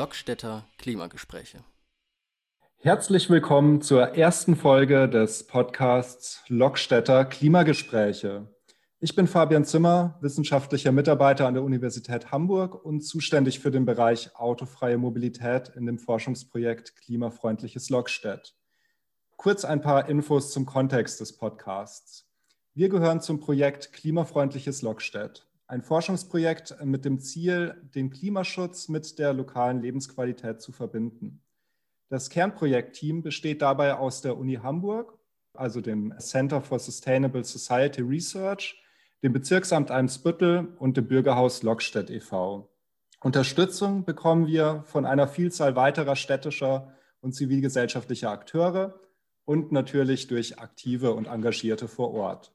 Lockstädter Klimagespräche. Herzlich willkommen zur ersten Folge des Podcasts Lockstädter Klimagespräche. Ich bin Fabian Zimmer, wissenschaftlicher Mitarbeiter an der Universität Hamburg und zuständig für den Bereich autofreie Mobilität in dem Forschungsprojekt Klimafreundliches Lockstedt. Kurz ein paar Infos zum Kontext des Podcasts. Wir gehören zum Projekt Klimafreundliches Lockstedt ein Forschungsprojekt mit dem Ziel, den Klimaschutz mit der lokalen Lebensqualität zu verbinden. Das Kernprojektteam besteht dabei aus der Uni Hamburg, also dem Center for Sustainable Society Research, dem Bezirksamt Eimsbüttel und dem Bürgerhaus Lockstedt e.V. Unterstützung bekommen wir von einer Vielzahl weiterer städtischer und zivilgesellschaftlicher Akteure und natürlich durch Aktive und Engagierte vor Ort.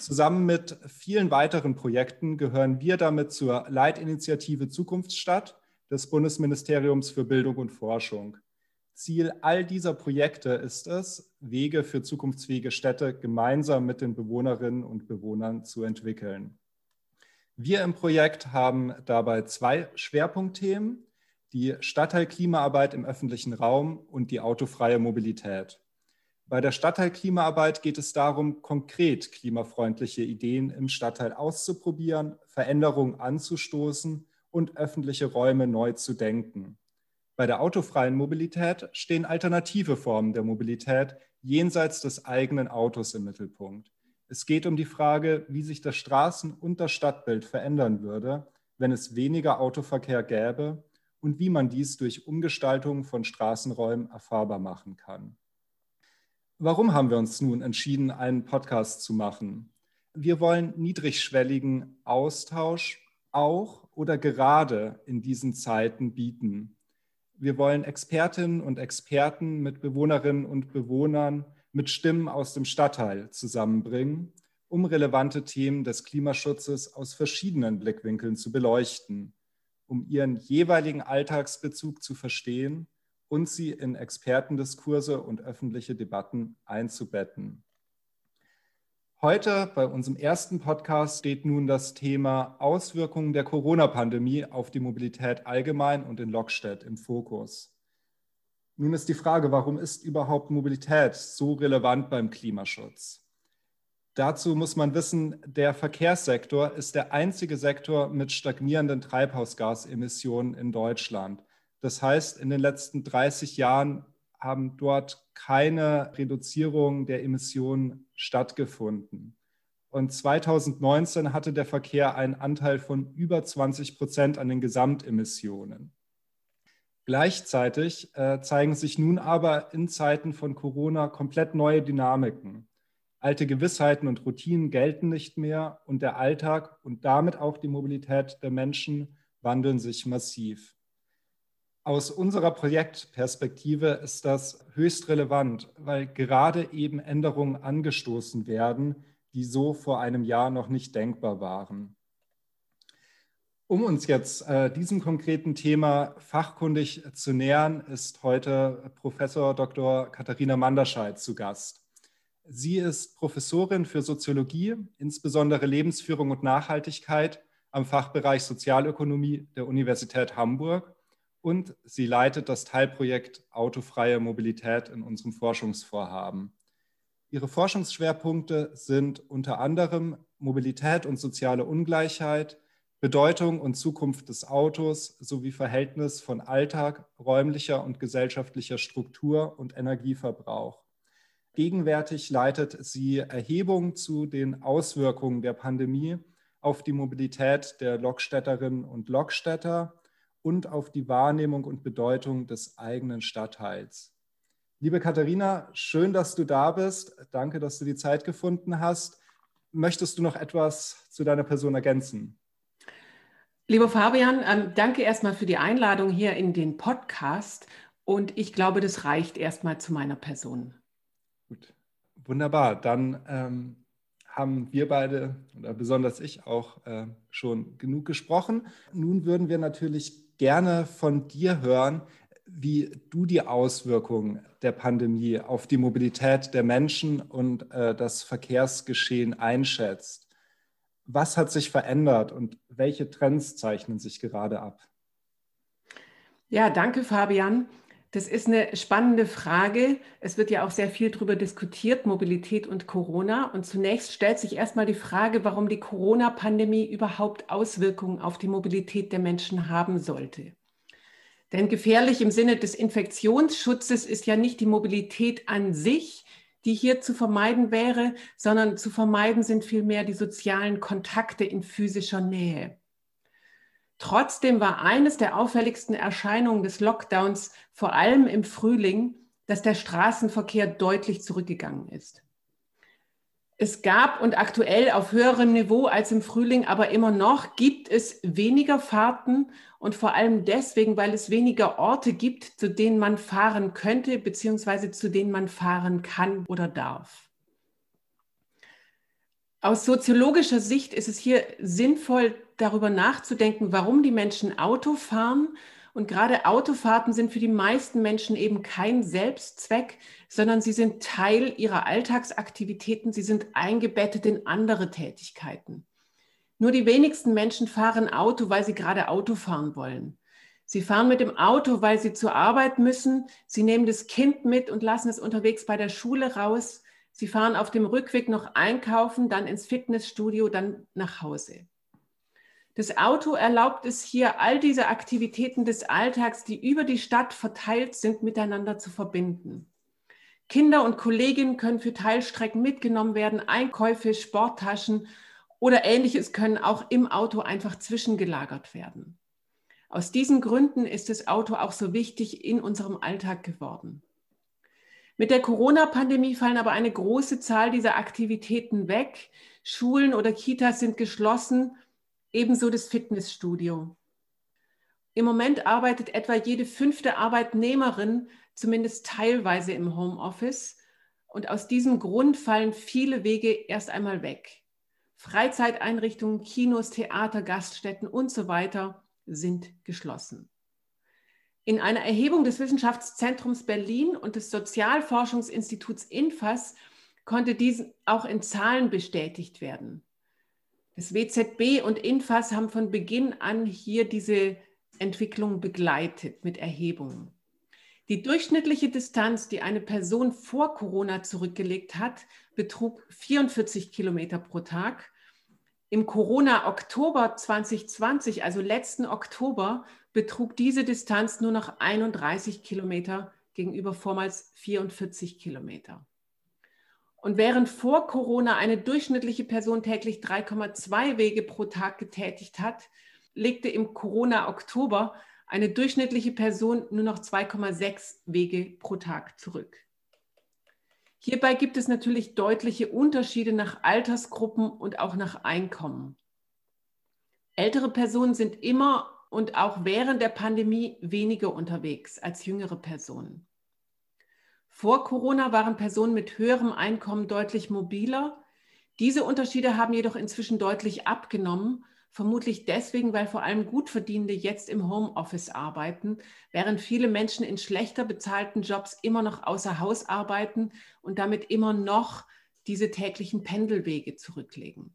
Zusammen mit vielen weiteren Projekten gehören wir damit zur Leitinitiative Zukunftsstadt des Bundesministeriums für Bildung und Forschung. Ziel all dieser Projekte ist es, Wege für zukunftsfähige Städte gemeinsam mit den Bewohnerinnen und Bewohnern zu entwickeln. Wir im Projekt haben dabei zwei Schwerpunktthemen, die Stadtteilklimaarbeit im öffentlichen Raum und die autofreie Mobilität. Bei der Stadtteilklimaarbeit geht es darum, konkret klimafreundliche Ideen im Stadtteil auszuprobieren, Veränderungen anzustoßen und öffentliche Räume neu zu denken. Bei der autofreien Mobilität stehen alternative Formen der Mobilität jenseits des eigenen Autos im Mittelpunkt. Es geht um die Frage, wie sich das Straßen- und das Stadtbild verändern würde, wenn es weniger Autoverkehr gäbe und wie man dies durch Umgestaltung von Straßenräumen erfahrbar machen kann. Warum haben wir uns nun entschieden, einen Podcast zu machen? Wir wollen niedrigschwelligen Austausch auch oder gerade in diesen Zeiten bieten. Wir wollen Expertinnen und Experten mit Bewohnerinnen und Bewohnern mit Stimmen aus dem Stadtteil zusammenbringen, um relevante Themen des Klimaschutzes aus verschiedenen Blickwinkeln zu beleuchten, um ihren jeweiligen Alltagsbezug zu verstehen und sie in Expertendiskurse und öffentliche Debatten einzubetten. Heute bei unserem ersten Podcast steht nun das Thema Auswirkungen der Corona-Pandemie auf die Mobilität allgemein und in Lockstedt im Fokus. Nun ist die Frage, warum ist überhaupt Mobilität so relevant beim Klimaschutz? Dazu muss man wissen, der Verkehrssektor ist der einzige Sektor mit stagnierenden Treibhausgasemissionen in Deutschland. Das heißt, in den letzten 30 Jahren haben dort keine Reduzierung der Emissionen stattgefunden. Und 2019 hatte der Verkehr einen Anteil von über 20 Prozent an den Gesamtemissionen. Gleichzeitig äh, zeigen sich nun aber in Zeiten von Corona komplett neue Dynamiken. Alte Gewissheiten und Routinen gelten nicht mehr und der Alltag und damit auch die Mobilität der Menschen wandeln sich massiv. Aus unserer Projektperspektive ist das höchst relevant, weil gerade eben Änderungen angestoßen werden, die so vor einem Jahr noch nicht denkbar waren. Um uns jetzt äh, diesem konkreten Thema fachkundig zu nähern, ist heute Professor Dr. Katharina Manderscheid zu Gast. Sie ist Professorin für Soziologie, insbesondere Lebensführung und Nachhaltigkeit am Fachbereich Sozialökonomie der Universität Hamburg und sie leitet das Teilprojekt Autofreie Mobilität in unserem Forschungsvorhaben. Ihre Forschungsschwerpunkte sind unter anderem Mobilität und soziale Ungleichheit, Bedeutung und Zukunft des Autos sowie Verhältnis von Alltag, räumlicher und gesellschaftlicher Struktur und Energieverbrauch. Gegenwärtig leitet sie Erhebungen zu den Auswirkungen der Pandemie auf die Mobilität der Lokstädterinnen und Lokstädter und auf die Wahrnehmung und Bedeutung des eigenen Stadtteils. Liebe Katharina, schön, dass du da bist. Danke, dass du die Zeit gefunden hast. Möchtest du noch etwas zu deiner Person ergänzen? Lieber Fabian, ähm, danke erstmal für die Einladung hier in den Podcast. Und ich glaube, das reicht erstmal zu meiner Person. Gut, wunderbar. Dann ähm, haben wir beide oder besonders ich auch äh, schon genug gesprochen. Nun würden wir natürlich gerne von dir hören, wie du die Auswirkungen der Pandemie auf die Mobilität der Menschen und äh, das Verkehrsgeschehen einschätzt. Was hat sich verändert und welche Trends zeichnen sich gerade ab? Ja, danke, Fabian. Das ist eine spannende Frage. Es wird ja auch sehr viel darüber diskutiert, Mobilität und Corona. Und zunächst stellt sich erstmal die Frage, warum die Corona-Pandemie überhaupt Auswirkungen auf die Mobilität der Menschen haben sollte. Denn gefährlich im Sinne des Infektionsschutzes ist ja nicht die Mobilität an sich, die hier zu vermeiden wäre, sondern zu vermeiden sind vielmehr die sozialen Kontakte in physischer Nähe. Trotzdem war eines der auffälligsten Erscheinungen des Lockdowns vor allem im Frühling, dass der Straßenverkehr deutlich zurückgegangen ist. Es gab und aktuell auf höherem Niveau als im Frühling, aber immer noch gibt es weniger Fahrten und vor allem deswegen, weil es weniger Orte gibt, zu denen man fahren könnte, beziehungsweise zu denen man fahren kann oder darf. Aus soziologischer Sicht ist es hier sinnvoll, darüber nachzudenken, warum die Menschen Auto fahren. Und gerade Autofahrten sind für die meisten Menschen eben kein Selbstzweck, sondern sie sind Teil ihrer Alltagsaktivitäten, sie sind eingebettet in andere Tätigkeiten. Nur die wenigsten Menschen fahren Auto, weil sie gerade Auto fahren wollen. Sie fahren mit dem Auto, weil sie zur Arbeit müssen. Sie nehmen das Kind mit und lassen es unterwegs bei der Schule raus. Sie fahren auf dem Rückweg noch einkaufen, dann ins Fitnessstudio, dann nach Hause. Das Auto erlaubt es hier, all diese Aktivitäten des Alltags, die über die Stadt verteilt sind, miteinander zu verbinden. Kinder und Kolleginnen können für Teilstrecken mitgenommen werden, Einkäufe, Sporttaschen oder ähnliches können auch im Auto einfach zwischengelagert werden. Aus diesen Gründen ist das Auto auch so wichtig in unserem Alltag geworden. Mit der Corona-Pandemie fallen aber eine große Zahl dieser Aktivitäten weg. Schulen oder Kitas sind geschlossen, ebenso das Fitnessstudio. Im Moment arbeitet etwa jede fünfte Arbeitnehmerin zumindest teilweise im Homeoffice. Und aus diesem Grund fallen viele Wege erst einmal weg. Freizeiteinrichtungen, Kinos, Theater, Gaststätten und so weiter sind geschlossen. In einer Erhebung des Wissenschaftszentrums Berlin und des Sozialforschungsinstituts INFAS konnte dies auch in Zahlen bestätigt werden. Das WZB und INFAS haben von Beginn an hier diese Entwicklung begleitet mit Erhebungen. Die durchschnittliche Distanz, die eine Person vor Corona zurückgelegt hat, betrug 44 Kilometer pro Tag. Im Corona-Oktober 2020, also letzten Oktober, betrug diese Distanz nur noch 31 Kilometer gegenüber vormals 44 Kilometer. Und während vor Corona eine durchschnittliche Person täglich 3,2 Wege pro Tag getätigt hat, legte im Corona-Oktober eine durchschnittliche Person nur noch 2,6 Wege pro Tag zurück. Hierbei gibt es natürlich deutliche Unterschiede nach Altersgruppen und auch nach Einkommen. Ältere Personen sind immer und auch während der Pandemie weniger unterwegs als jüngere Personen. Vor Corona waren Personen mit höherem Einkommen deutlich mobiler. Diese Unterschiede haben jedoch inzwischen deutlich abgenommen, vermutlich deswegen, weil vor allem Gutverdienende jetzt im Homeoffice arbeiten, während viele Menschen in schlechter bezahlten Jobs immer noch außer Haus arbeiten und damit immer noch diese täglichen Pendelwege zurücklegen.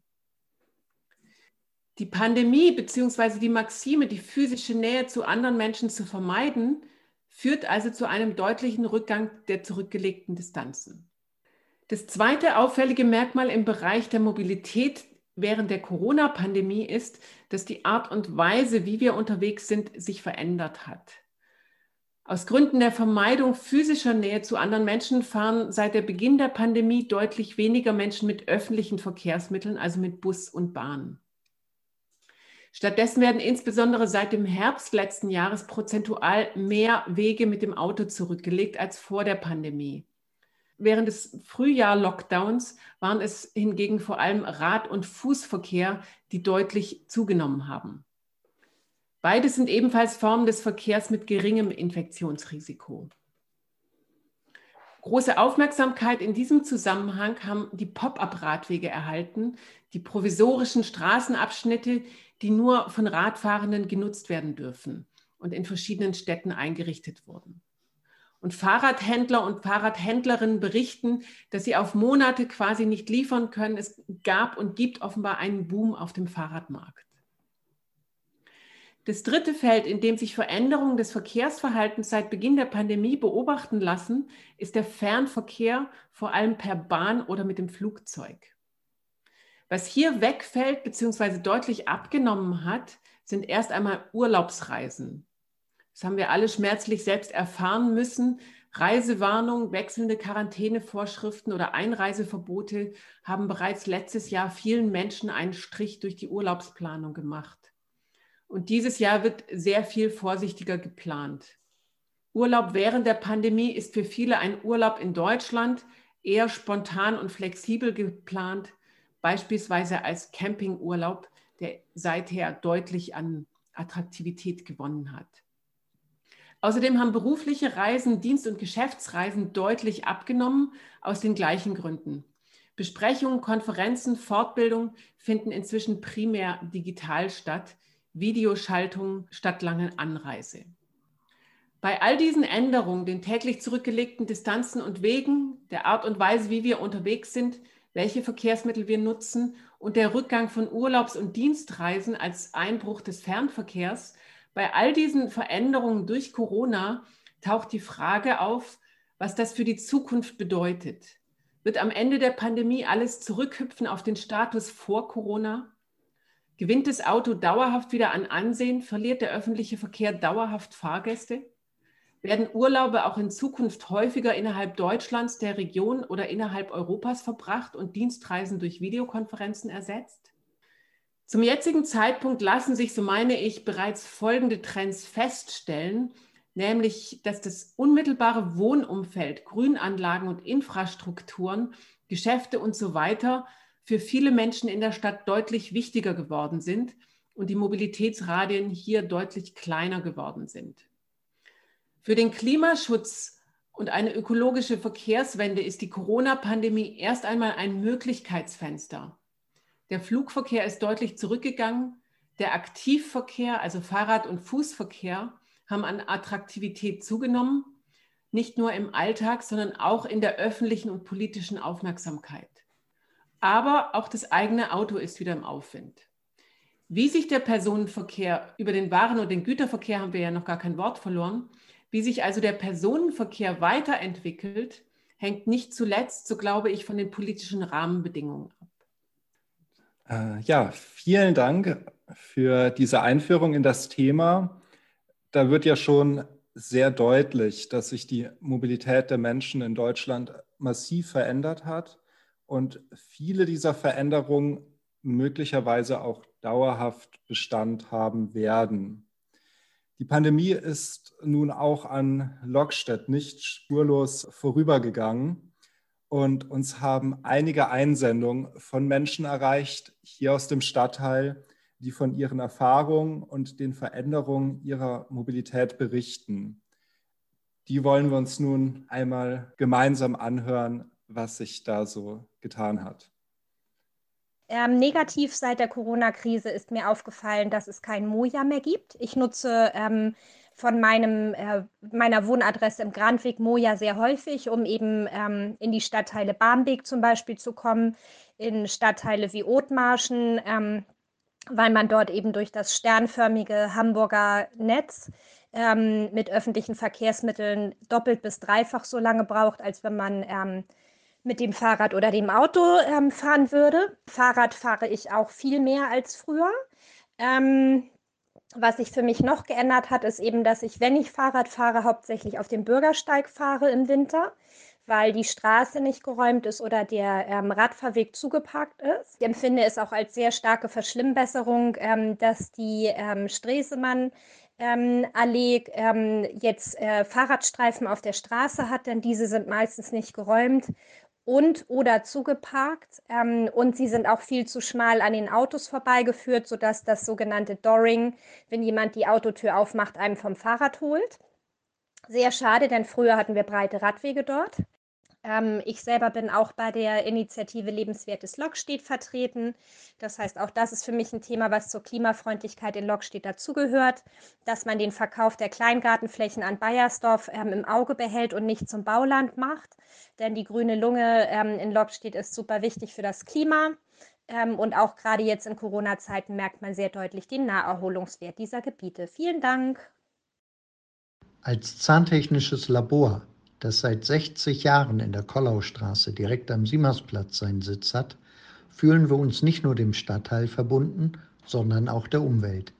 Die Pandemie bzw. die Maxime, die physische Nähe zu anderen Menschen zu vermeiden, führt also zu einem deutlichen Rückgang der zurückgelegten Distanzen. Das zweite auffällige Merkmal im Bereich der Mobilität während der Corona-Pandemie ist, dass die Art und Weise, wie wir unterwegs sind, sich verändert hat. Aus Gründen der Vermeidung physischer Nähe zu anderen Menschen fahren seit der Beginn der Pandemie deutlich weniger Menschen mit öffentlichen Verkehrsmitteln, also mit Bus und Bahn. Stattdessen werden insbesondere seit dem Herbst letzten Jahres prozentual mehr Wege mit dem Auto zurückgelegt als vor der Pandemie. Während des Frühjahr-Lockdowns waren es hingegen vor allem Rad- und Fußverkehr, die deutlich zugenommen haben. Beides sind ebenfalls Formen des Verkehrs mit geringem Infektionsrisiko. Große Aufmerksamkeit in diesem Zusammenhang haben die Pop-up-Radwege erhalten, die provisorischen Straßenabschnitte, die nur von Radfahrenden genutzt werden dürfen und in verschiedenen Städten eingerichtet wurden. Und Fahrradhändler und Fahrradhändlerinnen berichten, dass sie auf Monate quasi nicht liefern können. Es gab und gibt offenbar einen Boom auf dem Fahrradmarkt. Das dritte Feld, in dem sich Veränderungen des Verkehrsverhaltens seit Beginn der Pandemie beobachten lassen, ist der Fernverkehr, vor allem per Bahn oder mit dem Flugzeug. Was hier wegfällt bzw. deutlich abgenommen hat, sind erst einmal Urlaubsreisen. Das haben wir alle schmerzlich selbst erfahren müssen. Reisewarnung, wechselnde Quarantänevorschriften oder Einreiseverbote haben bereits letztes Jahr vielen Menschen einen Strich durch die Urlaubsplanung gemacht. Und dieses Jahr wird sehr viel vorsichtiger geplant. Urlaub während der Pandemie ist für viele ein Urlaub in Deutschland, eher spontan und flexibel geplant, beispielsweise als Campingurlaub, der seither deutlich an Attraktivität gewonnen hat. Außerdem haben berufliche Reisen, Dienst- und Geschäftsreisen deutlich abgenommen aus den gleichen Gründen. Besprechungen, Konferenzen, Fortbildung finden inzwischen primär digital statt, Videoschaltung statt langen Anreise. Bei all diesen Änderungen, den täglich zurückgelegten Distanzen und Wegen, der Art und Weise, wie wir unterwegs sind, welche Verkehrsmittel wir nutzen und der Rückgang von Urlaubs- und Dienstreisen als Einbruch des Fernverkehrs, bei all diesen Veränderungen durch Corona taucht die Frage auf, was das für die Zukunft bedeutet. Wird am Ende der Pandemie alles zurückhüpfen auf den Status vor Corona? Gewinnt das Auto dauerhaft wieder an Ansehen? Verliert der öffentliche Verkehr dauerhaft Fahrgäste? Werden Urlaube auch in Zukunft häufiger innerhalb Deutschlands, der Region oder innerhalb Europas verbracht und Dienstreisen durch Videokonferenzen ersetzt? Zum jetzigen Zeitpunkt lassen sich, so meine ich, bereits folgende Trends feststellen, nämlich dass das unmittelbare Wohnumfeld, Grünanlagen und Infrastrukturen, Geschäfte und so weiter für viele Menschen in der Stadt deutlich wichtiger geworden sind und die Mobilitätsradien hier deutlich kleiner geworden sind. Für den Klimaschutz und eine ökologische Verkehrswende ist die Corona-Pandemie erst einmal ein Möglichkeitsfenster. Der Flugverkehr ist deutlich zurückgegangen. Der Aktivverkehr, also Fahrrad- und Fußverkehr, haben an Attraktivität zugenommen, nicht nur im Alltag, sondern auch in der öffentlichen und politischen Aufmerksamkeit aber auch das eigene Auto ist wieder im Aufwind. Wie sich der Personenverkehr über den Waren- und den Güterverkehr haben wir ja noch gar kein Wort verloren. Wie sich also der Personenverkehr weiterentwickelt, hängt nicht zuletzt, so glaube ich, von den politischen Rahmenbedingungen ab. Äh, ja, vielen Dank für diese Einführung in das Thema. Da wird ja schon sehr deutlich, dass sich die Mobilität der Menschen in Deutschland massiv verändert hat und viele dieser Veränderungen möglicherweise auch dauerhaft Bestand haben werden. Die Pandemie ist nun auch an Lockstedt nicht spurlos vorübergegangen und uns haben einige Einsendungen von Menschen erreicht, hier aus dem Stadtteil, die von ihren Erfahrungen und den Veränderungen ihrer Mobilität berichten. Die wollen wir uns nun einmal gemeinsam anhören, was sich da so getan hat? Ähm, negativ seit der Corona-Krise ist mir aufgefallen, dass es kein Moja mehr gibt. Ich nutze ähm, von meinem, äh, meiner Wohnadresse im Grandweg Moja sehr häufig, um eben ähm, in die Stadtteile Barmbek zum Beispiel zu kommen, in Stadtteile wie Othmarschen, ähm, weil man dort eben durch das sternförmige Hamburger Netz ähm, mit öffentlichen Verkehrsmitteln doppelt bis dreifach so lange braucht, als wenn man ähm, mit dem Fahrrad oder dem Auto ähm, fahren würde. Fahrrad fahre ich auch viel mehr als früher. Ähm, was sich für mich noch geändert hat, ist eben, dass ich, wenn ich Fahrrad fahre, hauptsächlich auf dem Bürgersteig fahre im Winter, weil die Straße nicht geräumt ist oder der ähm, Radfahrweg zugeparkt ist. Ich empfinde es auch als sehr starke Verschlimmbesserung, ähm, dass die ähm, Stresemann ähm, Allee ähm, jetzt äh, Fahrradstreifen auf der Straße hat, denn diese sind meistens nicht geräumt und oder zugeparkt. Ähm, und sie sind auch viel zu schmal an den Autos vorbeigeführt, sodass das sogenannte Doring, wenn jemand die Autotür aufmacht, einem vom Fahrrad holt. Sehr schade, denn früher hatten wir breite Radwege dort. Ähm, ich selber bin auch bei der Initiative Lebenswertes Lokstedt vertreten. Das heißt, auch das ist für mich ein Thema, was zur Klimafreundlichkeit in Lokstedt dazugehört, dass man den Verkauf der Kleingartenflächen an Bayersdorf ähm, im Auge behält und nicht zum Bauland macht. Denn die grüne Lunge ähm, in Lokstedt ist super wichtig für das Klima. Ähm, und auch gerade jetzt in Corona-Zeiten merkt man sehr deutlich den Naherholungswert dieser Gebiete. Vielen Dank. Als zahntechnisches Labor, das seit 60 Jahren in der Kollaustraße direkt am Siemersplatz seinen Sitz hat, fühlen wir uns nicht nur dem Stadtteil verbunden, sondern auch der Umwelt.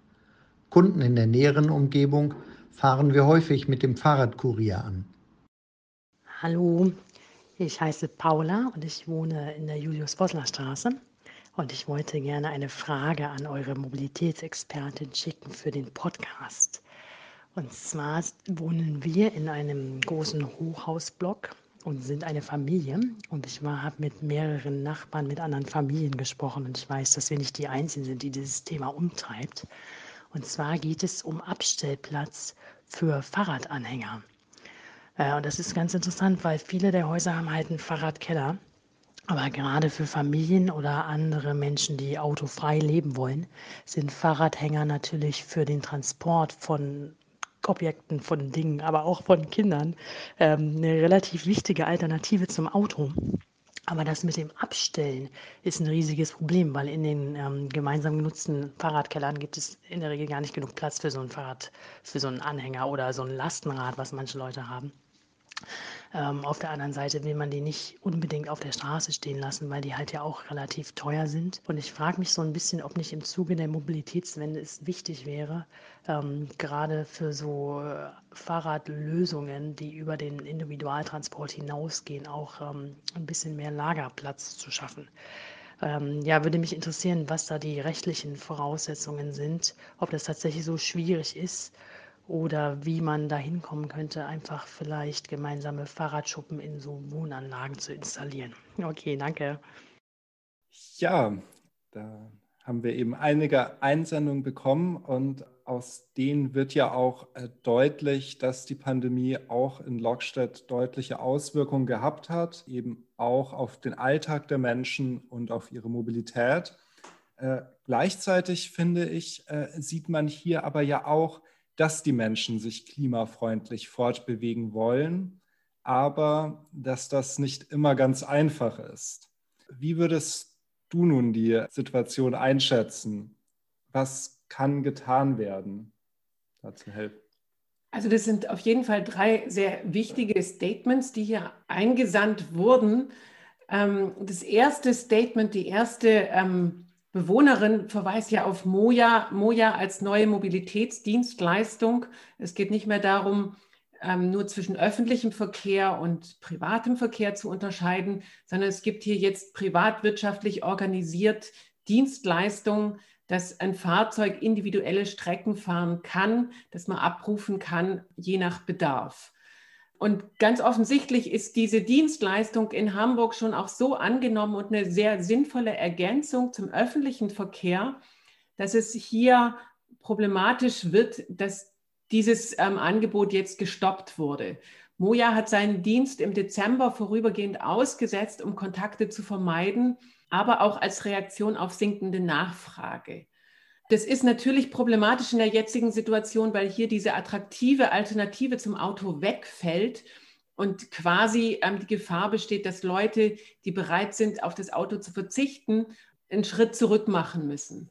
Kunden in der näheren Umgebung fahren wir häufig mit dem Fahrradkurier an. Hallo, ich heiße Paula und ich wohne in der Julius-Bosler-Straße. Und ich wollte gerne eine Frage an eure Mobilitätsexpertin schicken für den Podcast. Und zwar wohnen wir in einem großen Hochhausblock und sind eine Familie. Und ich habe mit mehreren Nachbarn, mit anderen Familien gesprochen. Und ich weiß, dass wir nicht die Einzigen sind, die dieses Thema umtreibt. Und zwar geht es um Abstellplatz für Fahrradanhänger. Äh, und das ist ganz interessant, weil viele der Häuser haben halt einen Fahrradkeller. Aber gerade für Familien oder andere Menschen, die autofrei leben wollen, sind Fahrradhänger natürlich für den Transport von Objekten, von Dingen, aber auch von Kindern ähm, eine relativ wichtige Alternative zum Auto. Aber das mit dem Abstellen ist ein riesiges Problem, weil in den ähm, gemeinsam genutzten Fahrradkellern gibt es in der Regel gar nicht genug Platz für so ein Fahrrad, für so einen Anhänger oder so ein Lastenrad, was manche Leute haben. Ähm, auf der anderen Seite will man die nicht unbedingt auf der Straße stehen lassen, weil die halt ja auch relativ teuer sind. Und ich frage mich so ein bisschen, ob nicht im Zuge der Mobilitätswende es wichtig wäre, ähm, gerade für so äh, Fahrradlösungen, die über den Individualtransport hinausgehen, auch ähm, ein bisschen mehr Lagerplatz zu schaffen. Ähm, ja, würde mich interessieren, was da die rechtlichen Voraussetzungen sind, ob das tatsächlich so schwierig ist oder wie man da hinkommen könnte, einfach vielleicht gemeinsame Fahrradschuppen in so Wohnanlagen zu installieren. Okay, danke. Ja, da haben wir eben einige Einsendungen bekommen und aus denen wird ja auch äh, deutlich, dass die Pandemie auch in Lockstedt deutliche Auswirkungen gehabt hat, eben auch auf den Alltag der Menschen und auf ihre Mobilität. Äh, gleichzeitig finde ich, äh, sieht man hier aber ja auch, dass die Menschen sich klimafreundlich fortbewegen wollen, aber dass das nicht immer ganz einfach ist. Wie würdest du nun die Situation einschätzen? Was kann getan werden, dazu helfen? Also das sind auf jeden Fall drei sehr wichtige Statements, die hier eingesandt wurden. Ähm, das erste Statement, die erste ähm, Bewohnerin verweist ja auf Moja, Moja als neue Mobilitätsdienstleistung. Es geht nicht mehr darum, ähm, nur zwischen öffentlichem Verkehr und privatem Verkehr zu unterscheiden, sondern es gibt hier jetzt privatwirtschaftlich organisiert Dienstleistungen, dass ein Fahrzeug individuelle Strecken fahren kann, dass man abrufen kann, je nach Bedarf. Und ganz offensichtlich ist diese Dienstleistung in Hamburg schon auch so angenommen und eine sehr sinnvolle Ergänzung zum öffentlichen Verkehr, dass es hier problematisch wird, dass dieses ähm, Angebot jetzt gestoppt wurde. Moja hat seinen Dienst im Dezember vorübergehend ausgesetzt, um Kontakte zu vermeiden, aber auch als Reaktion auf sinkende Nachfrage. Das ist natürlich problematisch in der jetzigen Situation, weil hier diese attraktive Alternative zum Auto wegfällt und quasi ähm, die Gefahr besteht, dass Leute, die bereit sind, auf das Auto zu verzichten, einen Schritt zurück machen müssen.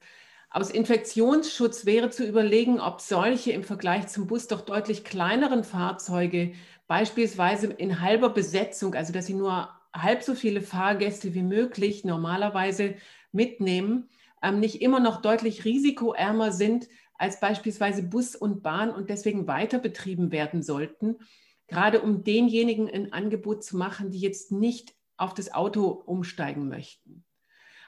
Aus Infektionsschutz wäre zu überlegen, ob solche im Vergleich zum Bus doch deutlich kleineren Fahrzeuge, beispielsweise in halber Besetzung, also dass sie nur halb so viele Fahrgäste wie möglich normalerweise mitnehmen, ähm, nicht immer noch deutlich risikoärmer sind als beispielsweise Bus und Bahn und deswegen weiter betrieben werden sollten, gerade um denjenigen ein Angebot zu machen, die jetzt nicht auf das Auto umsteigen möchten.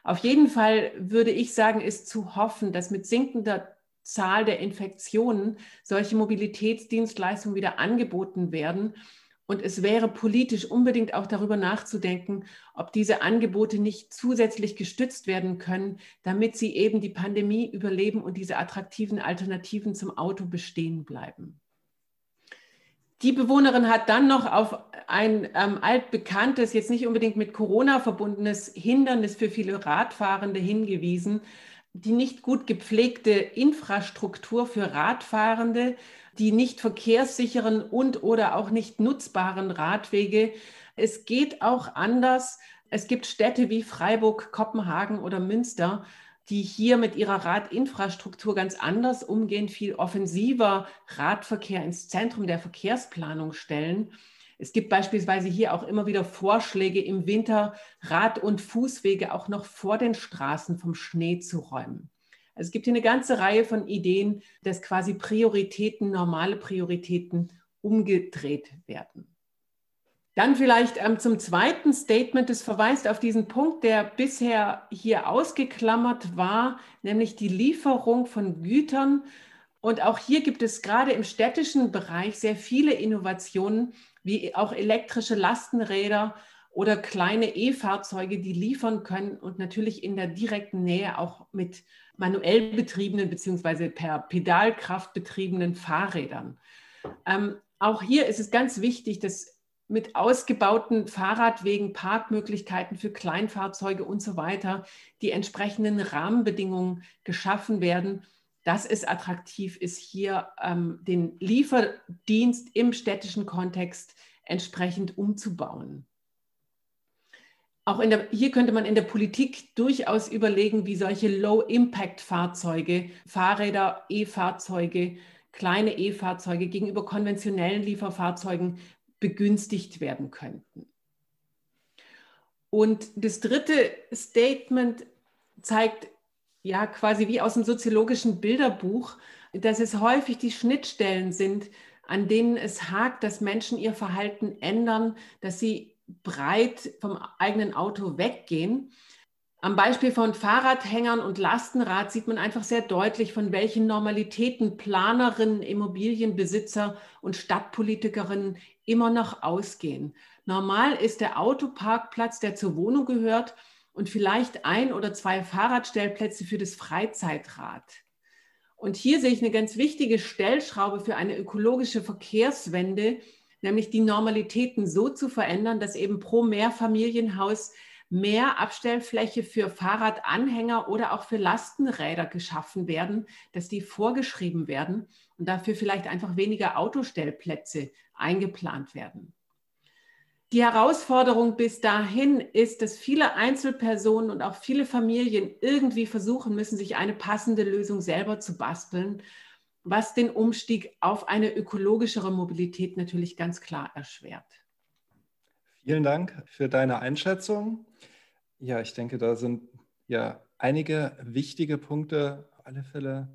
Auf jeden Fall würde ich sagen, ist zu hoffen, dass mit sinkender Zahl der Infektionen solche Mobilitätsdienstleistungen wieder angeboten werden und es wäre politisch unbedingt auch darüber nachzudenken, ob diese Angebote nicht zusätzlich gestützt werden können, damit sie eben die Pandemie überleben und diese attraktiven Alternativen zum Auto bestehen bleiben. Die Bewohnerin hat dann noch auf ein ähm, altbekanntes, jetzt nicht unbedingt mit Corona verbundenes Hindernis für viele Radfahrende hingewiesen, die nicht gut gepflegte Infrastruktur für Radfahrende, die nicht verkehrssicheren und oder auch nicht nutzbaren Radwege. Es geht auch anders. Es gibt Städte wie Freiburg, Kopenhagen oder Münster, die hier mit ihrer Radinfrastruktur ganz anders umgehen, viel offensiver Radverkehr ins Zentrum der Verkehrsplanung stellen. Es gibt beispielsweise hier auch immer wieder Vorschläge, im Winter Rad- und Fußwege auch noch vor den Straßen vom Schnee zu räumen. Also es gibt hier eine ganze Reihe von Ideen, dass quasi Prioritäten, normale Prioritäten umgedreht werden. Dann vielleicht ähm, zum zweiten Statement, das verweist auf diesen Punkt, der bisher hier ausgeklammert war, nämlich die Lieferung von Gütern. Und auch hier gibt es gerade im städtischen Bereich sehr viele Innovationen, wie auch elektrische Lastenräder oder kleine E-Fahrzeuge, die liefern können und natürlich in der direkten Nähe auch mit manuell betriebenen bzw. per Pedalkraft betriebenen Fahrrädern. Ähm, auch hier ist es ganz wichtig, dass mit ausgebauten Fahrradwegen, Parkmöglichkeiten für Kleinfahrzeuge und so weiter die entsprechenden Rahmenbedingungen geschaffen werden, dass es attraktiv ist, hier ähm, den Lieferdienst im städtischen Kontext entsprechend umzubauen. Auch der, hier könnte man in der Politik durchaus überlegen, wie solche Low-Impact-Fahrzeuge, Fahrräder, E-Fahrzeuge, kleine E-Fahrzeuge gegenüber konventionellen Lieferfahrzeugen begünstigt werden könnten. Und das dritte Statement zeigt ja quasi wie aus dem soziologischen Bilderbuch, dass es häufig die Schnittstellen sind, an denen es hakt, dass Menschen ihr Verhalten ändern, dass sie breit vom eigenen Auto weggehen. Am Beispiel von Fahrradhängern und Lastenrad sieht man einfach sehr deutlich, von welchen Normalitäten Planerinnen, Immobilienbesitzer und Stadtpolitikerinnen immer noch ausgehen. Normal ist der Autoparkplatz, der zur Wohnung gehört und vielleicht ein oder zwei Fahrradstellplätze für das Freizeitrad. Und hier sehe ich eine ganz wichtige Stellschraube für eine ökologische Verkehrswende, nämlich die Normalitäten so zu verändern, dass eben pro Mehrfamilienhaus mehr Abstellfläche für Fahrradanhänger oder auch für Lastenräder geschaffen werden, dass die vorgeschrieben werden und dafür vielleicht einfach weniger Autostellplätze eingeplant werden. Die Herausforderung bis dahin ist, dass viele Einzelpersonen und auch viele Familien irgendwie versuchen müssen, sich eine passende Lösung selber zu basteln, was den Umstieg auf eine ökologischere Mobilität natürlich ganz klar erschwert. Vielen Dank für deine Einschätzung. Ja, ich denke, da sind ja einige wichtige Punkte auf alle Fälle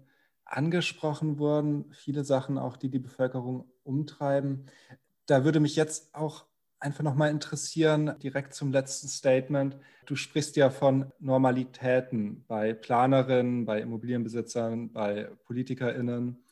angesprochen worden. Viele Sachen auch, die die Bevölkerung umtreiben. Da würde mich jetzt auch einfach nochmal interessieren, direkt zum letzten Statement. Du sprichst ja von Normalitäten bei Planerinnen, bei Immobilienbesitzern, bei PolitikerInnen,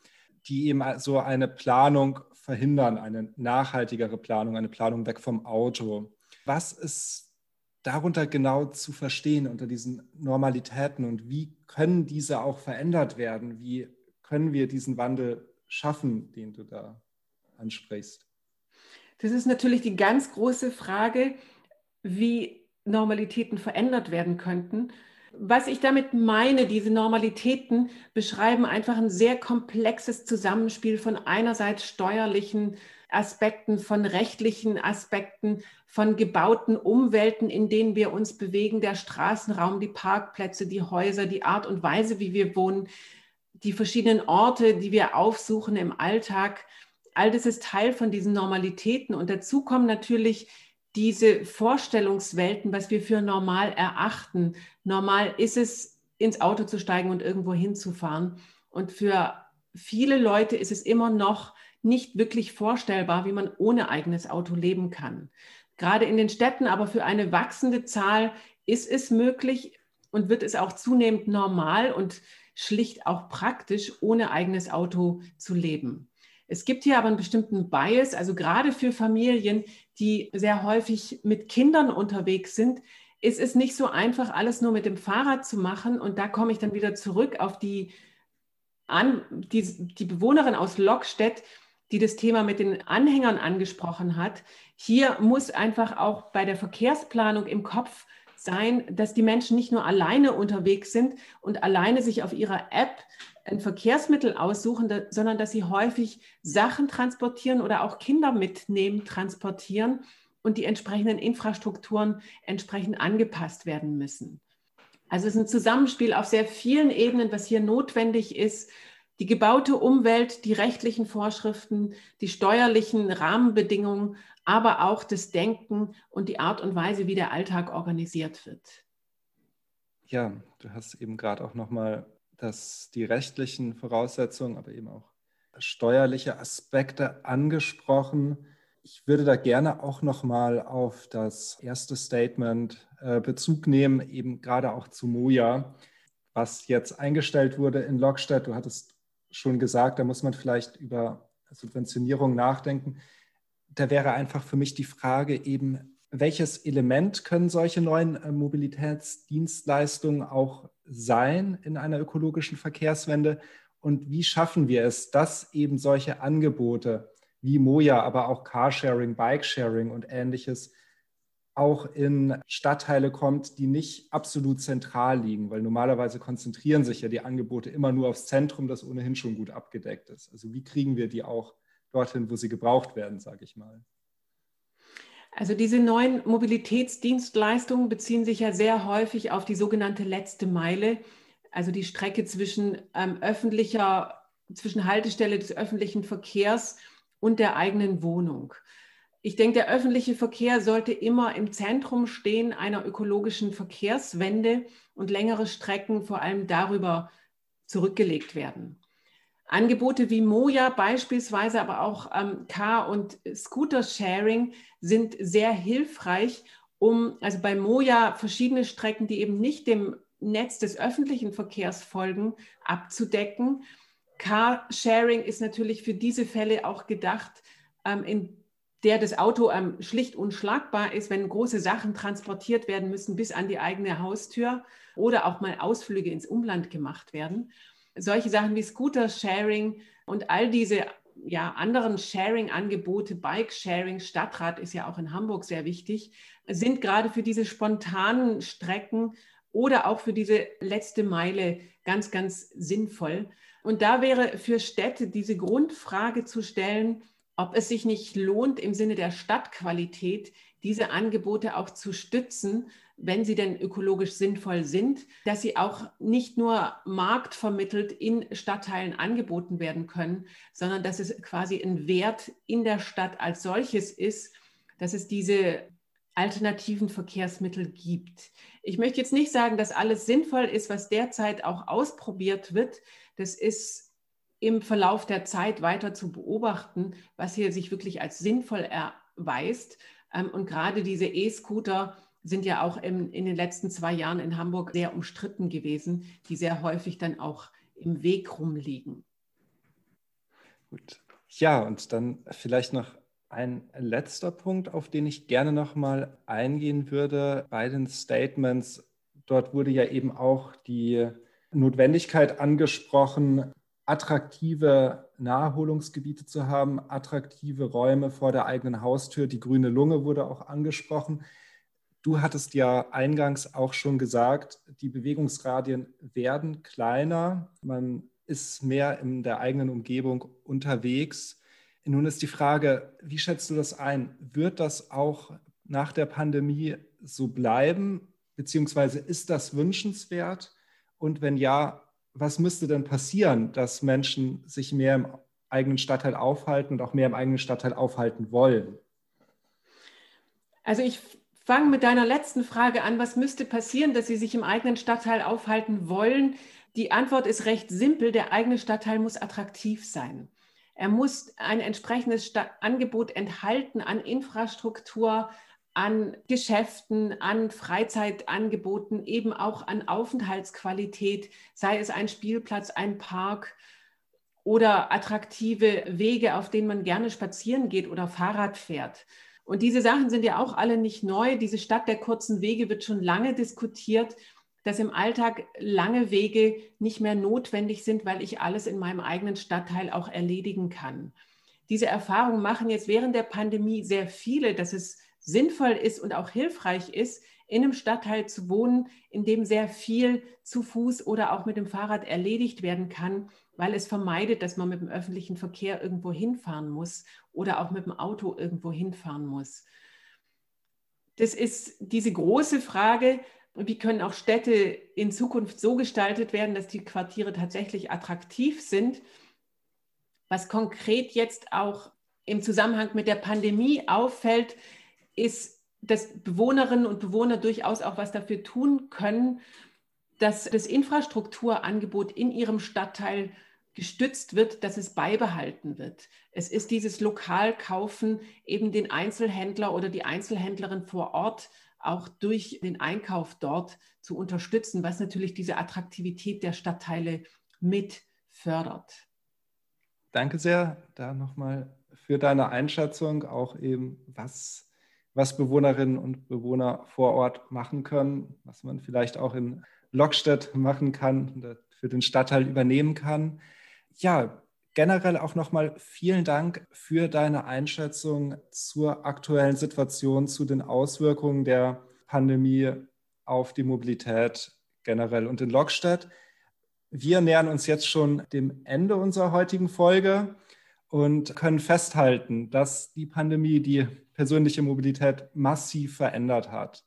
die eben so eine Planung verhindern, eine nachhaltigere Planung, eine Planung weg vom Auto. Was ist darunter genau zu verstehen unter diesen Normalitäten und wie können diese auch verändert werden? Wie können wir diesen Wandel schaffen, den du da ansprichst? Das ist natürlich die ganz große Frage, wie Normalitäten verändert werden könnten. Was ich damit meine, diese Normalitäten beschreiben einfach ein sehr komplexes Zusammenspiel von einerseits steuerlichen Aspekten, von rechtlichen Aspekten, von gebauten Umwelten, in denen wir uns bewegen, der Straßenraum, die Parkplätze, die Häuser, die Art und Weise, wie wir wohnen, die verschiedenen Orte, die wir aufsuchen im Alltag all das ist Teil von diesen Normalitäten. Und dazu kommen natürlich diese Vorstellungswelten, was wir für normal erachten. Normal ist es, ins Auto zu steigen und irgendwo hinzufahren. Und für viele Leute ist es immer noch nicht wirklich vorstellbar, wie man ohne eigenes Auto leben kann. Gerade in den Städten, aber für eine wachsende Zahl ist es möglich und wird es auch zunehmend normal und schlicht auch praktisch, ohne eigenes Auto zu leben. Es gibt hier aber einen bestimmten Bias, also gerade für Familien, die sehr häufig mit Kindern unterwegs sind, ist es nicht so einfach, alles nur mit dem Fahrrad zu machen. Und da komme ich dann wieder zurück auf die, an, die, die Bewohnerin aus Lockstedt, die das Thema mit den Anhängern angesprochen hat. Hier muss einfach auch bei der Verkehrsplanung im Kopf sein, dass die Menschen nicht nur alleine unterwegs sind und alleine sich auf ihrer App ein Verkehrsmittel aussuchen, sondern dass sie häufig Sachen transportieren oder auch Kinder mitnehmen, transportieren und die entsprechenden Infrastrukturen entsprechend angepasst werden müssen. Also es ist ein Zusammenspiel auf sehr vielen Ebenen, was hier notwendig ist. Die gebaute Umwelt, die rechtlichen Vorschriften, die steuerlichen Rahmenbedingungen, aber auch das Denken und die Art und Weise, wie der Alltag organisiert wird. Ja, du hast eben gerade auch nochmal die rechtlichen Voraussetzungen, aber eben auch steuerliche Aspekte angesprochen. Ich würde da gerne auch nochmal auf das erste Statement äh, Bezug nehmen, eben gerade auch zu Moja, was jetzt eingestellt wurde in Lockstedt. Du hattest schon gesagt, da muss man vielleicht über Subventionierung nachdenken. Da wäre einfach für mich die Frage eben, welches Element können solche neuen äh, Mobilitätsdienstleistungen auch sein in einer ökologischen Verkehrswende? Und wie schaffen wir es, dass eben solche Angebote wie Moja, aber auch Carsharing, Bikesharing und ähnliches auch in Stadtteile kommt, die nicht absolut zentral liegen, weil normalerweise konzentrieren sich ja die Angebote immer nur aufs Zentrum, das ohnehin schon gut abgedeckt ist. Also wie kriegen wir die auch dorthin, wo sie gebraucht werden, sage ich mal. Also diese neuen Mobilitätsdienstleistungen beziehen sich ja sehr häufig auf die sogenannte letzte Meile, also die Strecke zwischen ähm, öffentlicher, zwischen Haltestelle des öffentlichen Verkehrs und der eigenen Wohnung. Ich denke, der öffentliche Verkehr sollte immer im Zentrum stehen einer ökologischen Verkehrswende und längere Strecken vor allem darüber zurückgelegt werden. Angebote wie Moja beispielsweise, aber auch ähm, Car- und Scooter-Sharing sind sehr hilfreich, um also bei Moja verschiedene Strecken, die eben nicht dem Netz des öffentlichen Verkehrs folgen, abzudecken. Car-Sharing ist natürlich für diese Fälle auch gedacht, ähm, in der das Auto ähm, schlicht unschlagbar ist, wenn große Sachen transportiert werden müssen bis an die eigene Haustür oder auch mal Ausflüge ins Umland gemacht werden. Solche Sachen wie Scooter-Sharing und all diese ja, anderen Sharing-Angebote, Bike-Sharing, Stadtrat ist ja auch in Hamburg sehr wichtig, sind gerade für diese spontanen Strecken oder auch für diese letzte Meile ganz, ganz sinnvoll. Und da wäre für Städte diese Grundfrage zu stellen, ob es sich nicht lohnt, im Sinne der Stadtqualität diese Angebote auch zu stützen, wenn sie denn ökologisch sinnvoll sind, dass sie auch nicht nur marktvermittelt in Stadtteilen angeboten werden können, sondern dass es quasi ein Wert in der Stadt als solches ist, dass es diese alternativen Verkehrsmittel gibt. Ich möchte jetzt nicht sagen, dass alles sinnvoll ist, was derzeit auch ausprobiert wird. Das ist im Verlauf der Zeit weiter zu beobachten, was hier sich wirklich als sinnvoll erweist. Ähm, und gerade diese E-Scooter sind ja auch in, in den letzten zwei Jahren in Hamburg sehr umstritten gewesen, die sehr häufig dann auch im Weg rumliegen. Gut. Ja, und dann vielleicht noch ein letzter Punkt, auf den ich gerne noch mal eingehen würde bei den Statements. Dort wurde ja eben auch die Notwendigkeit angesprochen, attraktive Naherholungsgebiete zu haben, attraktive Räume vor der eigenen Haustür. Die grüne Lunge wurde auch angesprochen. Du hattest ja eingangs auch schon gesagt, die Bewegungsradien werden kleiner. Man ist mehr in der eigenen Umgebung unterwegs. Nun ist die Frage, wie schätzt du das ein? Wird das auch nach der Pandemie so bleiben? Beziehungsweise ist das wünschenswert? Und wenn ja, was müsste denn passieren, dass Menschen sich mehr im eigenen Stadtteil aufhalten und auch mehr im eigenen Stadtteil aufhalten wollen? Also ich fange mit deiner letzten Frage an. Was müsste passieren, dass sie sich im eigenen Stadtteil aufhalten wollen? Die Antwort ist recht simpel. Der eigene Stadtteil muss attraktiv sein. Er muss ein entsprechendes Angebot enthalten an Infrastruktur, an Geschäften, an Freizeitangeboten, eben auch an Aufenthaltsqualität, sei es ein Spielplatz, ein Park oder attraktive Wege, auf denen man gerne spazieren geht oder Fahrrad fährt. Und diese Sachen sind ja auch alle nicht neu. Diese Stadt der kurzen Wege wird schon lange diskutiert, dass im Alltag lange Wege nicht mehr notwendig sind, weil ich alles in meinem eigenen Stadtteil auch erledigen kann. Diese Erfahrung machen jetzt während der Pandemie sehr viele, dass es sinnvoll ist und auch hilfreich ist, in einem Stadtteil zu wohnen, in dem sehr viel zu Fuß oder auch mit dem Fahrrad erledigt werden kann, weil es vermeidet, dass man mit dem öffentlichen Verkehr irgendwo hinfahren muss oder auch mit dem Auto irgendwo hinfahren muss. Das ist diese große Frage, wie können auch Städte in Zukunft so gestaltet werden, dass die Quartiere tatsächlich attraktiv sind. Was konkret jetzt auch im Zusammenhang mit der Pandemie auffällt, ist, dass Bewohnerinnen und Bewohner durchaus auch was dafür tun können, dass das Infrastrukturangebot in ihrem Stadtteil gestützt wird, dass es beibehalten wird. Es ist dieses Lokalkaufen, eben den Einzelhändler oder die Einzelhändlerin vor Ort auch durch den Einkauf dort zu unterstützen, was natürlich diese Attraktivität der Stadtteile mit fördert. Danke sehr da nochmal für deine Einschätzung, auch eben, was, was Bewohnerinnen und Bewohner vor Ort machen können, was man vielleicht auch in Lockstedt machen kann, für den Stadtteil übernehmen kann. Ja, generell auch nochmal vielen Dank für deine Einschätzung zur aktuellen Situation, zu den Auswirkungen der Pandemie auf die Mobilität generell und in Lockstedt. Wir nähern uns jetzt schon dem Ende unserer heutigen Folge und können festhalten, dass die Pandemie die persönliche Mobilität massiv verändert hat.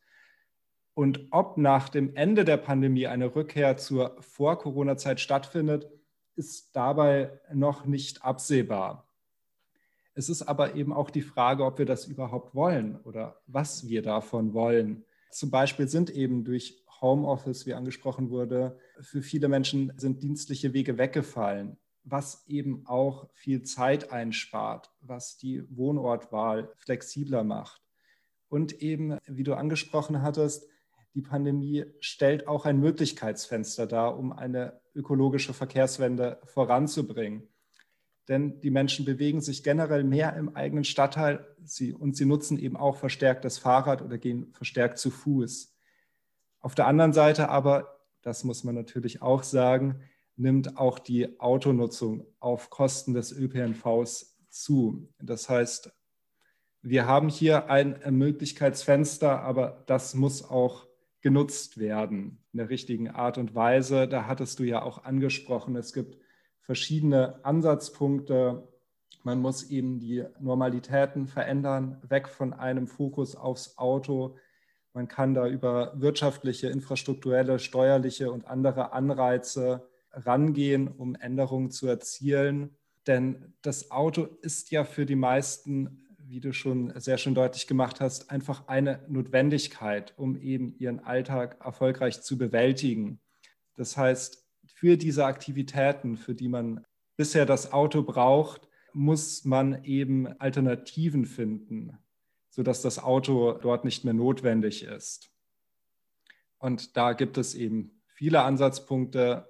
Und ob nach dem Ende der Pandemie eine Rückkehr zur Vor-Corona-Zeit stattfindet, ist dabei noch nicht absehbar. Es ist aber eben auch die Frage, ob wir das überhaupt wollen oder was wir davon wollen. Zum Beispiel sind eben durch Homeoffice, wie angesprochen wurde, für viele Menschen sind dienstliche Wege weggefallen, was eben auch viel Zeit einspart, was die Wohnortwahl flexibler macht. Und eben, wie du angesprochen hattest, die Pandemie stellt auch ein Möglichkeitsfenster dar, um eine ökologische Verkehrswende voranzubringen. Denn die Menschen bewegen sich generell mehr im eigenen Stadtteil sie, und sie nutzen eben auch verstärkt das Fahrrad oder gehen verstärkt zu Fuß. Auf der anderen Seite aber, das muss man natürlich auch sagen, nimmt auch die Autonutzung auf Kosten des ÖPNVs zu. Das heißt, wir haben hier ein Möglichkeitsfenster, aber das muss auch genutzt werden in der richtigen Art und Weise. Da hattest du ja auch angesprochen, es gibt verschiedene Ansatzpunkte. Man muss eben die Normalitäten verändern, weg von einem Fokus aufs Auto. Man kann da über wirtschaftliche, infrastrukturelle, steuerliche und andere Anreize rangehen, um Änderungen zu erzielen. Denn das Auto ist ja für die meisten wie du schon sehr schön deutlich gemacht hast, einfach eine Notwendigkeit, um eben ihren Alltag erfolgreich zu bewältigen. Das heißt, für diese Aktivitäten, für die man bisher das Auto braucht, muss man eben Alternativen finden, sodass das Auto dort nicht mehr notwendig ist. Und da gibt es eben viele Ansatzpunkte,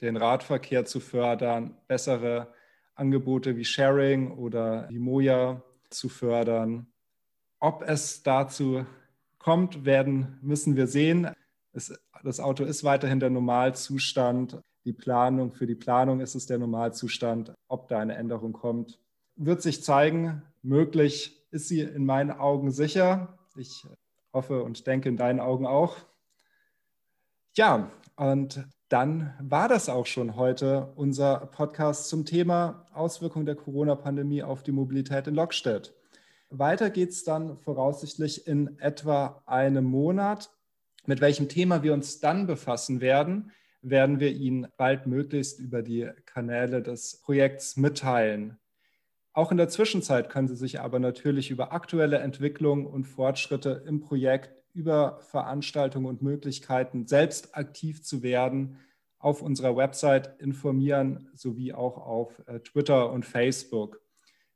den Radverkehr zu fördern, bessere Angebote wie Sharing oder wie Moja zu fördern. Ob es dazu kommt, werden, müssen wir sehen. Es, das Auto ist weiterhin der Normalzustand. Die Planung, für die Planung ist es der Normalzustand. Ob da eine Änderung kommt, wird sich zeigen. Möglich ist sie in meinen Augen sicher. Ich hoffe und denke in deinen Augen auch. Ja, und dann war das auch schon heute unser Podcast zum Thema Auswirkungen der Corona-Pandemie auf die Mobilität in Lockstedt. Weiter geht es dann voraussichtlich in etwa einem Monat. Mit welchem Thema wir uns dann befassen werden, werden wir Ihnen bald möglichst über die Kanäle des Projekts mitteilen. Auch in der Zwischenzeit können Sie sich aber natürlich über aktuelle Entwicklungen und Fortschritte im Projekt über Veranstaltungen und Möglichkeiten, selbst aktiv zu werden, auf unserer Website informieren, sowie auch auf äh, Twitter und Facebook.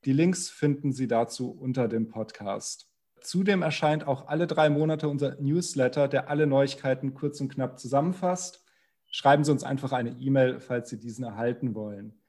Die Links finden Sie dazu unter dem Podcast. Zudem erscheint auch alle drei Monate unser Newsletter, der alle Neuigkeiten kurz und knapp zusammenfasst. Schreiben Sie uns einfach eine E-Mail, falls Sie diesen erhalten wollen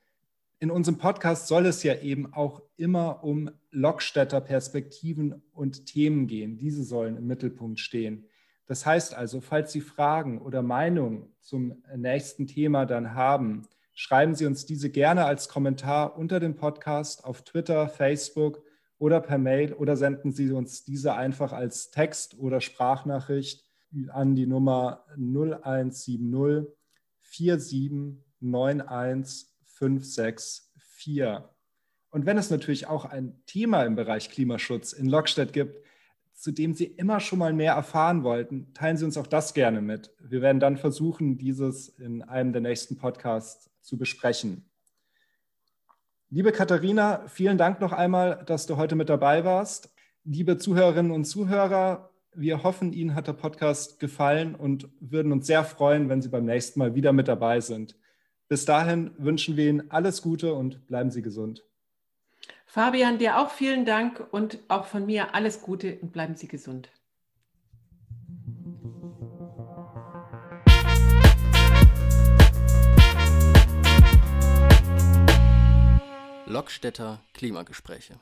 in unserem Podcast soll es ja eben auch immer um Lockstädter Perspektiven und Themen gehen. Diese sollen im Mittelpunkt stehen. Das heißt also, falls Sie Fragen oder Meinungen zum nächsten Thema dann haben, schreiben Sie uns diese gerne als Kommentar unter dem Podcast auf Twitter, Facebook oder per Mail oder senden Sie uns diese einfach als Text oder Sprachnachricht an die Nummer 0170 4791 5, 6, 4. Und wenn es natürlich auch ein Thema im Bereich Klimaschutz in Lockstedt gibt, zu dem Sie immer schon mal mehr erfahren wollten, teilen Sie uns auch das gerne mit. Wir werden dann versuchen, dieses in einem der nächsten Podcasts zu besprechen. Liebe Katharina, vielen Dank noch einmal, dass du heute mit dabei warst. Liebe Zuhörerinnen und Zuhörer, wir hoffen, Ihnen hat der Podcast gefallen und würden uns sehr freuen, wenn Sie beim nächsten Mal wieder mit dabei sind. Bis dahin wünschen wir Ihnen alles Gute und bleiben Sie gesund. Fabian, dir auch vielen Dank und auch von mir alles Gute und bleiben Sie gesund. Lockstädter Klimagespräche.